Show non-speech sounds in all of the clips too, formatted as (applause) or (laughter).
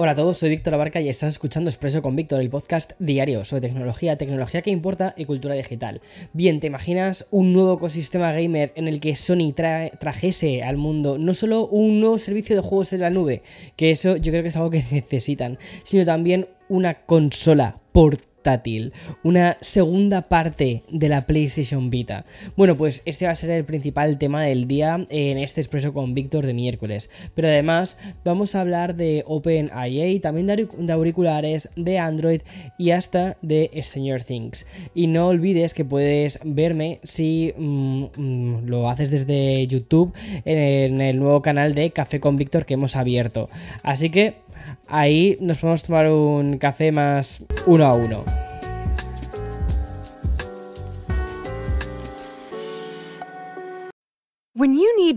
Hola a todos, soy Víctor Abarca y estás escuchando Expreso con Víctor, el podcast diario sobre tecnología, tecnología que importa y cultura digital. Bien, ¿te imaginas un nuevo ecosistema gamer en el que Sony trajese al mundo no solo un nuevo servicio de juegos en la nube, que eso yo creo que es algo que (laughs) necesitan, sino también una consola portátil? Una segunda parte de la PlayStation Vita. Bueno, pues este va a ser el principal tema del día en este expreso con Víctor de miércoles. Pero además vamos a hablar de OpenIA, también de auriculares, de Android y hasta de Stranger Things. Y no olvides que puedes verme si mm, mm, lo haces desde YouTube en el nuevo canal de Café con Víctor que hemos abierto. Así que ahí nos podemos tomar un café más uno a uno.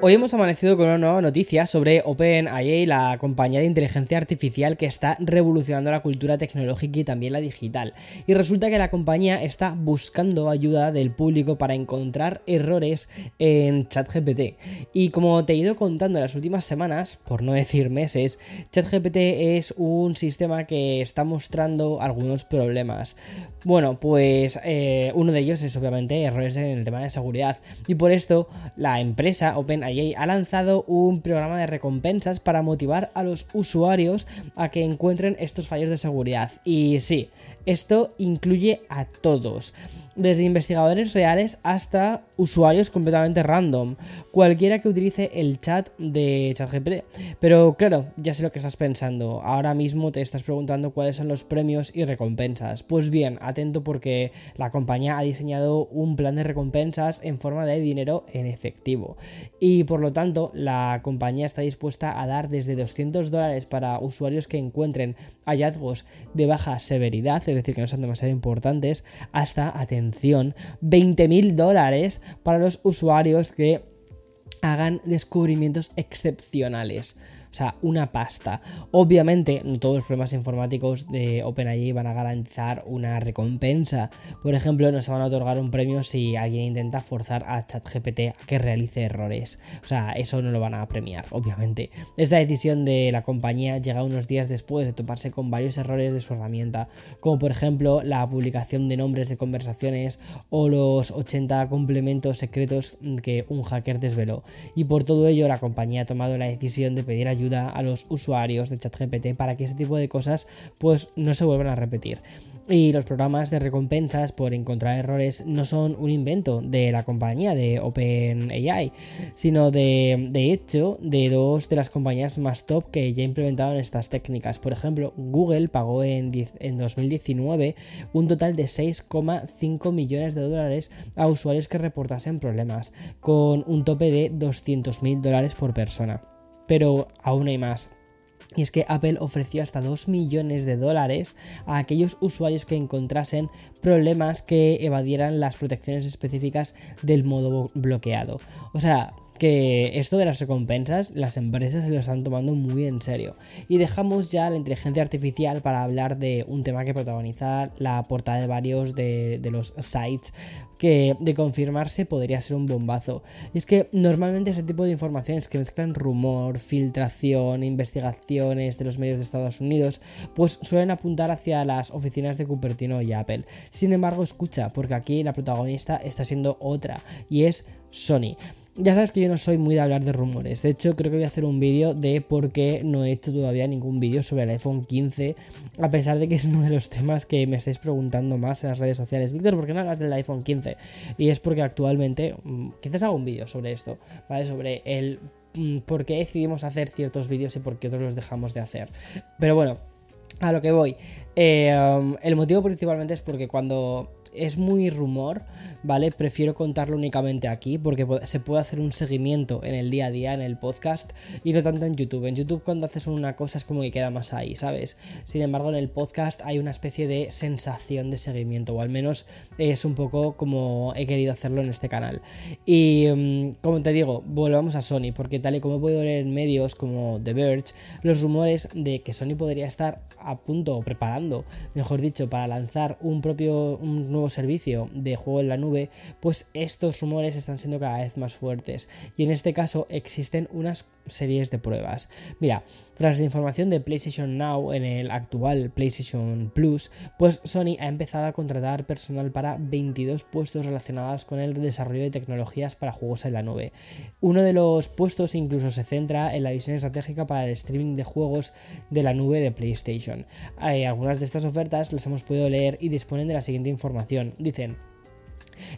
Hoy hemos amanecido con una nueva noticia sobre OpenAI, la compañía de inteligencia artificial que está revolucionando la cultura tecnológica y también la digital. Y resulta que la compañía está buscando ayuda del público para encontrar errores en ChatGPT. Y como te he ido contando en las últimas semanas, por no decir meses, ChatGPT es un sistema que está mostrando algunos problemas. Bueno, pues eh, uno de ellos es obviamente errores en el tema de seguridad. Y por esto la empresa OpenAI ha lanzado un programa de recompensas para motivar a los usuarios a que encuentren estos fallos de seguridad. Y sí, esto incluye a todos desde investigadores reales hasta usuarios completamente random, cualquiera que utilice el chat de ChatGPT. Pero claro, ya sé lo que estás pensando. Ahora mismo te estás preguntando cuáles son los premios y recompensas. Pues bien, atento porque la compañía ha diseñado un plan de recompensas en forma de dinero en efectivo. Y por lo tanto, la compañía está dispuesta a dar desde 200 dólares para usuarios que encuentren hallazgos de baja severidad, es decir, que no sean demasiado importantes, hasta atención 20 mil dólares para los usuarios que hagan descubrimientos excepcionales. O sea, una pasta. Obviamente, no todos los problemas informáticos de OpenAI van a garantizar una recompensa. Por ejemplo, no se van a otorgar un premio si alguien intenta forzar a ChatGPT a que realice errores. O sea, eso no lo van a premiar, obviamente. Esta decisión de la compañía llega unos días después de toparse con varios errores de su herramienta, como por ejemplo la publicación de nombres de conversaciones o los 80 complementos secretos que un hacker desveló. Y por todo ello, la compañía ha tomado la decisión de pedir ayuda ayuda a los usuarios de ChatGPT para que ese tipo de cosas pues no se vuelvan a repetir. Y los programas de recompensas por encontrar errores no son un invento de la compañía de OpenAI, sino de, de hecho de dos de las compañías más top que ya implementaron estas técnicas. Por ejemplo, Google pagó en, en 2019 un total de 6,5 millones de dólares a usuarios que reportasen problemas, con un tope de 200 mil dólares por persona. Pero aún hay más. Y es que Apple ofreció hasta 2 millones de dólares a aquellos usuarios que encontrasen problemas que evadieran las protecciones específicas del modo bloqueado. O sea, que esto de las recompensas las empresas se lo están tomando muy en serio. Y dejamos ya la inteligencia artificial para hablar de un tema que protagoniza la portada de varios de, los sites que de confirmarse podría ser un bombazo. Y es que normalmente ese tipo de informaciones que mezclan rumor, filtración, investigaciones de los medios de Estados Unidos, pues suelen apuntar hacia las oficinas de Cupertino y Apple. Sin embargo, escucha, porque aquí la protagonista está siendo otra, y es Sony. Ya sabes que yo no soy muy de hablar de rumores. De hecho, creo que voy a hacer un vídeo de por qué no he hecho todavía ningún vídeo sobre el iPhone 15, a pesar de que es uno de los temas que me estáis preguntando más en las redes sociales. Víctor, ¿por qué no hablas del iPhone 15? Y es porque actualmente, mm, quizás hago un vídeo sobre esto, ¿vale? Sobre el mm, por qué decidimos hacer ciertos vídeos y por qué otros los dejamos de hacer. Pero bueno, a lo que voy. Eh, um, el motivo principalmente es porque cuando es muy rumor, ¿vale? Prefiero contarlo únicamente aquí porque se puede hacer un seguimiento en el día a día, en el podcast y no tanto en YouTube. En YouTube cuando haces una cosa es como que queda más ahí, ¿sabes? Sin embargo en el podcast hay una especie de sensación de seguimiento o al menos es un poco como he querido hacerlo en este canal. Y mm, como te digo, volvamos a Sony porque tal y como he podido leer en medios como The Verge, los rumores de que Sony podría estar a punto o preparando, mejor dicho, para lanzar un propio un nuevo servicio de juego en la nube, pues estos rumores están siendo cada vez más fuertes y en este caso existen unas series de pruebas. Mira, tras la información de PlayStation Now en el actual PlayStation Plus, pues Sony ha empezado a contratar personal para 22 puestos relacionados con el desarrollo de tecnologías para juegos en la nube. Uno de los puestos incluso se centra en la visión estratégica para el streaming de juegos de la nube de PlayStation. Hay algunas de estas ofertas las hemos podido leer y disponen de la siguiente Dicen,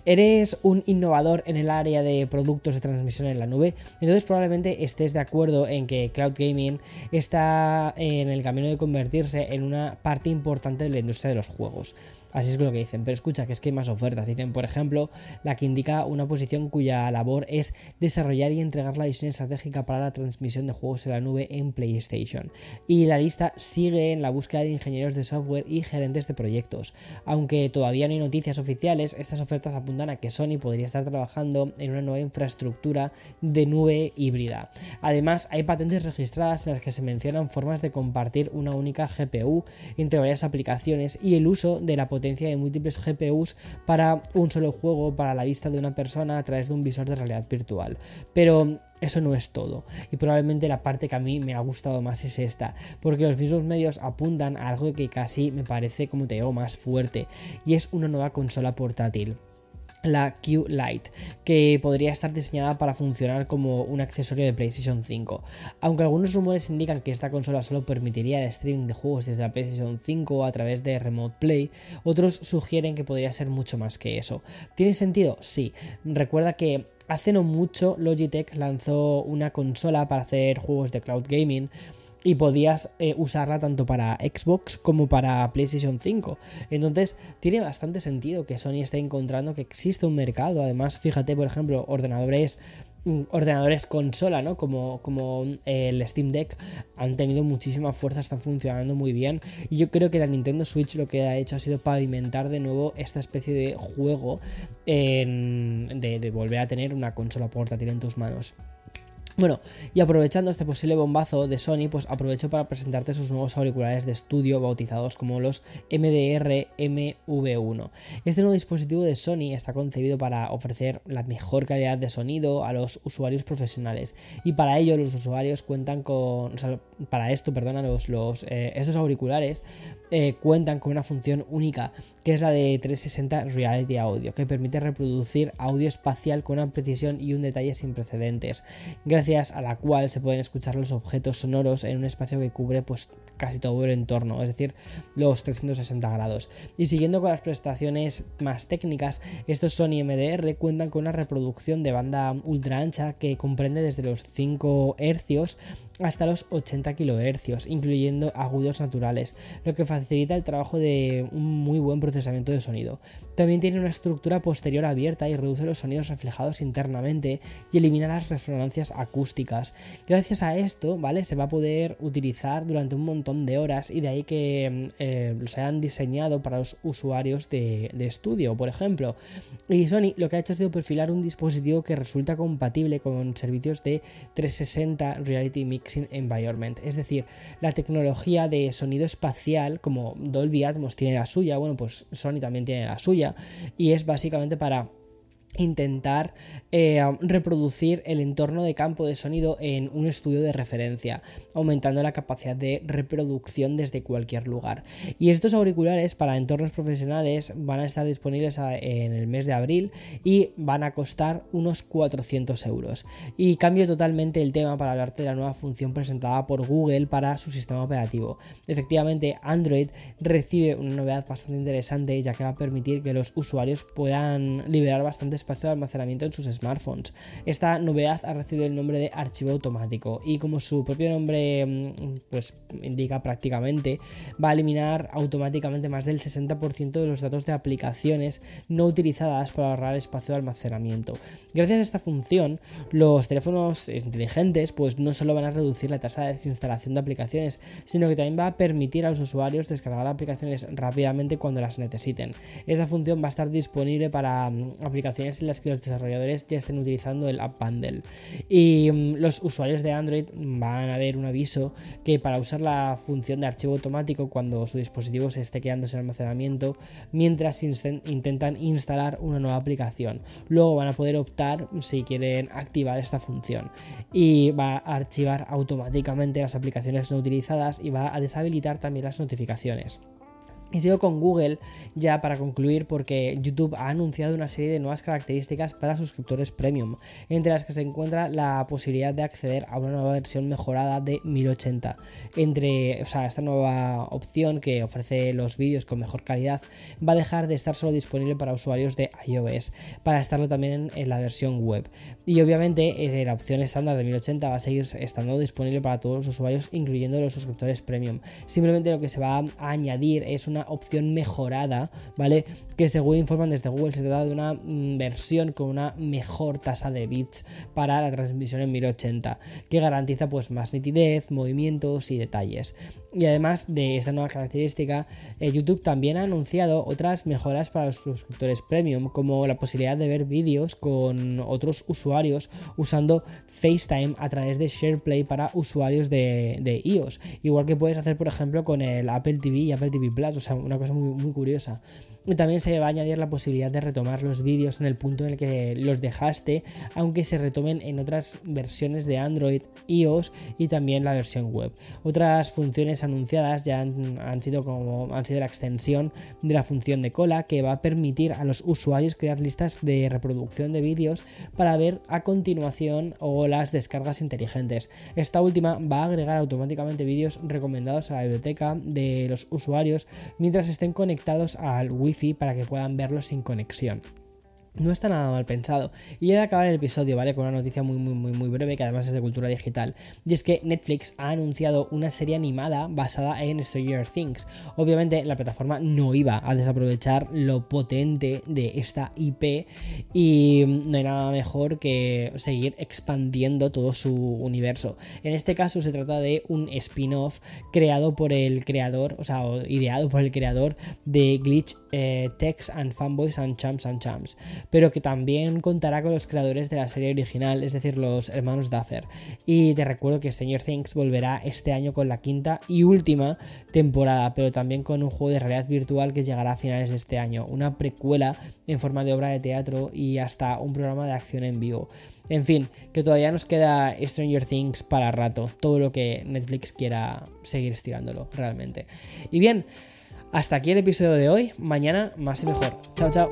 Eres un innovador en el área de productos de transmisión en la nube, entonces probablemente estés de acuerdo en que cloud gaming está en el camino de convertirse en una parte importante de la industria de los juegos. Así es lo que dicen. Pero escucha, que es que hay más ofertas. Dicen, por ejemplo, la que indica una posición cuya labor es desarrollar y entregar la visión estratégica para la transmisión de juegos en la nube en PlayStation. Y la lista sigue en la búsqueda de ingenieros de software y gerentes de proyectos. Aunque todavía no hay noticias oficiales, estas ofertas apuntan a que Sony podría estar trabajando en una nueva infraestructura de nube híbrida. Además, hay patentes registradas en las que se mencionan formas de compartir una única GPU entre varias aplicaciones y el uso de la potencia de múltiples GPUs para un solo juego, para la vista de una persona a través de un visor de realidad virtual. Pero eso no es todo. Y probablemente la parte que a mí me ha gustado más es esta. Porque los mismos medios apuntan a algo que casi me parece, como te digo, más fuerte. Y es una nueva consola portátil la Q Lite, que podría estar diseñada para funcionar como un accesorio de PlayStation 5. Aunque algunos rumores indican que esta consola solo permitiría el streaming de juegos desde la PlayStation 5 a través de Remote Play, otros sugieren que podría ser mucho más que eso. ¿Tiene sentido? Sí. Recuerda que hace no mucho Logitech lanzó una consola para hacer juegos de cloud gaming y podías eh, usarla tanto para Xbox como para PlayStation 5. Entonces tiene bastante sentido que Sony esté encontrando que existe un mercado. Además, fíjate, por ejemplo, ordenadores mm, ordenadores consola, ¿no? Como, como eh, el Steam Deck han tenido muchísima fuerza, están funcionando muy bien. Y yo creo que la Nintendo Switch lo que ha hecho ha sido pavimentar de nuevo esta especie de juego de volver a tener una consola portátil en tus manos. Bueno, y aprovechando este posible bombazo de Sony, pues aprovecho para presentarte sus nuevos auriculares de estudio bautizados como los MDR MV1. Este nuevo dispositivo de Sony está concebido para ofrecer la mejor calidad de sonido a los usuarios profesionales y para ello los usuarios cuentan con, para esto, perdona, los, los eh, estos auriculares eh, cuentan con una función única que es la de 360 Reality Audio, que permite reproducir audio espacial con una precisión y un detalle sin precedentes gracias a la cual se pueden escuchar los objetos sonoros en un espacio que cubre pues casi todo el entorno, es decir, los 360 grados. Y siguiendo con las prestaciones más técnicas, estos Sony MDR cuentan con una reproducción de banda ultra ancha que comprende desde los 5 Hz hasta los 80 kHz, incluyendo agudos naturales, lo que facilita el trabajo de un muy buen procesamiento de sonido. También tiene una estructura posterior abierta y reduce los sonidos reflejados internamente y elimina las resonancias acústicas. Gracias a esto, ¿vale? Se va a poder utilizar durante un montón de horas y de ahí que eh, los hayan diseñado para los usuarios de, de estudio, por ejemplo. Y Sony lo que ha hecho ha sido perfilar un dispositivo que resulta compatible con servicios de 360 Reality Mix Environment. Es decir, la tecnología de sonido espacial, como Dolby Atmos tiene la suya, bueno, pues Sony también tiene la suya, y es básicamente para intentar eh, reproducir el entorno de campo de sonido en un estudio de referencia, aumentando la capacidad de reproducción desde cualquier lugar. Y estos auriculares para entornos profesionales van a estar disponibles en el mes de abril y van a costar unos 400 euros. Y cambio totalmente el tema para hablarte de la nueva función presentada por Google para su sistema operativo. Efectivamente, Android recibe una novedad bastante interesante ya que va a permitir que los usuarios puedan liberar bastante espacio de almacenamiento en sus smartphones. Esta novedad ha recibido el nombre de archivo automático y como su propio nombre mm, pues indica prácticamente va a eliminar automáticamente más del 60% de los datos de aplicaciones no utilizadas para ahorrar espacio de almacenamiento. Gracias a esta función, los teléfonos inteligentes pues no solo van a reducir la tasa de desinstalación de aplicaciones, sino que también va a permitir a los usuarios descargar aplicaciones rápidamente cuando las necesiten. Esta función va a estar disponible para mm, en las que los desarrolladores ya estén utilizando el App Bundle. Y mm, los usuarios de Android van a ver un aviso que para usar la función de archivo automático cuando su dispositivo se esté quedando sin almacenamiento mientras intentan instalar una nueva aplicación. Luego van a poder optar si quieren activar esta función y va a archivar automáticamente las aplicaciones no utilizadas y va a deshabilitar también las notificaciones. Y sigo con Google ya para concluir porque YouTube ha anunciado una serie de nuevas características para suscriptores premium, entre las que se encuentra la posibilidad de acceder a una nueva versión mejorada de 1080. Entre, o sea, esta nueva opción que ofrece los vídeos con mejor calidad va a dejar de estar solo disponible para usuarios de iOS, para estarlo también en la versión web. Y obviamente eh, la opción estándar de 1080 va a seguir estando disponible para todos los usuarios, incluyendo los suscriptores premium. Simplemente lo que se va a añadir es una opción mejorada, ¿vale? Que según informan desde Google se trata de una mm, versión con una mejor tasa de bits para la transmisión en 1080, que garantiza pues más nitidez, movimientos y detalles. Y además de esta nueva característica, eh, YouTube también ha anunciado otras mejoras para los suscriptores premium, como la posibilidad de ver vídeos con otros usuarios usando FaceTime a través de SharePlay para usuarios de, iOS, igual que puedes hacer por ejemplo con el Apple TV y Apple TV Plus, o sea, una cosa muy curiosa. También se va a añadir la posibilidad de retomar los vídeos en el punto en el que los dejaste, aunque se retomen en otras versiones de Android, iOS y también la versión web. Otras funciones anunciadas ya han, sido como han sido la extensión de la función de cola que va a permitir a los usuarios crear listas de reproducción de vídeos para ver a continuación o las descargas inteligentes. Esta última va a agregar automáticamente vídeos recomendados a la biblioteca de los usuarios mientras estén conectados al Wi para que puedan verlo sin conexión. No está nada mal pensado. Y ya a acabar el episodio, ¿vale? Con una noticia muy, muy, muy, breve, que además es de cultura digital. Y es que Netflix ha anunciado una serie animada basada en Stranger Things. Obviamente, la plataforma no iba a desaprovechar lo potente de esta IP. Y no hay nada mejor que seguir expandiendo todo su universo. En este caso, se trata de un spin-off creado por el creador, o sea, ideado por el creador de Glitch eh, and Fanboys and Champs and Champs pero que también contará con los creadores de la serie original, es decir, los hermanos Duffer. Y te recuerdo que Stranger Things volverá este año con la quinta y última temporada, pero también con un juego de realidad virtual que llegará a finales de este año, una precuela en forma de obra de teatro y hasta un programa de acción en vivo. En fin, que todavía nos queda Stranger Things para rato, todo lo que Netflix quiera seguir estirándolo realmente. Y bien, hasta aquí el episodio de hoy, mañana más y mejor. Chao, chao.